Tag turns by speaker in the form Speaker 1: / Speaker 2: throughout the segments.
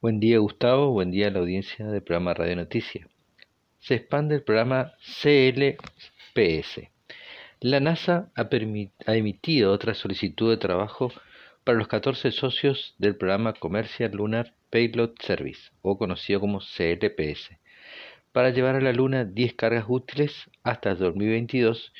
Speaker 1: Buen día Gustavo, buen día a la audiencia del programa Radio Noticias. Se expande el programa CLPS. La NASA ha, ha, emitido otra solicitud de trabajo para los 14 socios del programa Commercial Lunar Payload Service, o conocido como CLPS, para llevar a la Luna 10 cargas útiles hasta el 2022,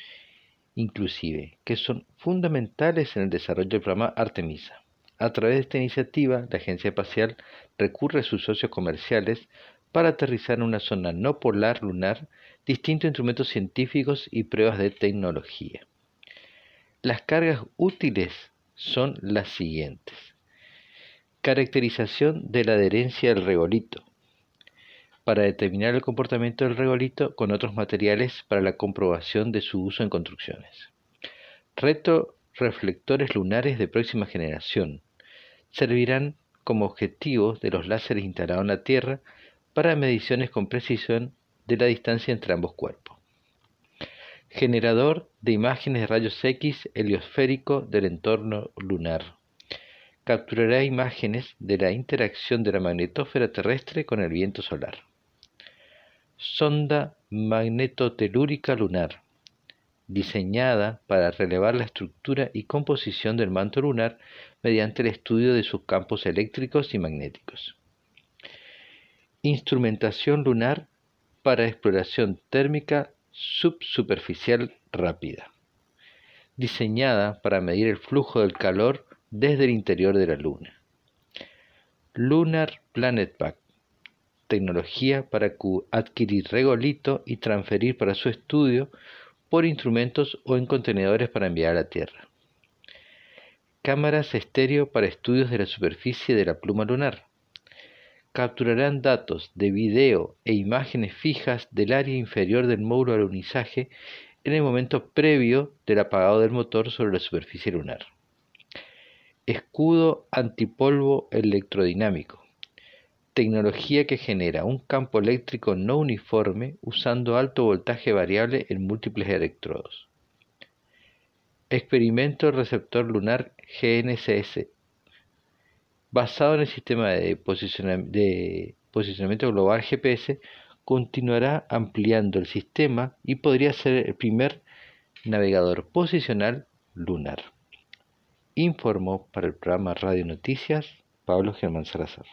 Speaker 1: inclusive, que son fundamentales en el desarrollo del programa Artemisa. A través de esta iniciativa, la Agencia Espacial recurre a sus socios comerciales para aterrizar en una zona no polar lunar distintos instrumentos científicos y pruebas de tecnología. Las cargas útiles son las siguientes. Caracterización de la adherencia del regolito para determinar el comportamiento del regolito con otros materiales para la comprobación de su uso en construcciones. Reto reflectores lunares de próxima generación servirán como objetivos de los láseres instalados en la Tierra para mediciones con precisión de la distancia entre ambos cuerpos. Generador de imágenes de rayos X heliosférico del entorno lunar. Capturará imágenes de la interacción de la magnetósfera terrestre con el viento solar. Sonda magnetotelúrica lunar diseñada para relevar la estructura y composición del manto lunar mediante el estudio de sus campos eléctricos y magnéticos. Instrumentación lunar para exploración térmica subsuperficial rápida, diseñada para medir el flujo del calor desde el interior de la Luna. Lunar Planet Pack, tecnología para adquirir regolito y transferir para su estudio por instrumentos o en contenedores para enviar a la Tierra. Cámaras estéreo para estudios de la superficie de la pluma lunar. Capturarán datos de video e imágenes fijas del área inferior del módulo de alunizaje en el momento previo del apagado del motor sobre la superficie lunar. Escudo antipolvo electrodinámico tecnología que genera un campo eléctrico no uniforme usando alto voltaje variable en múltiples electrodos. Experimento receptor lunar GNSS, basado en el sistema de, posicionamiento global GPS, continuará ampliando el sistema y podría ser el primer navegador posicional lunar. Informó para el programa Radio Noticias Pablo Germán Salazar.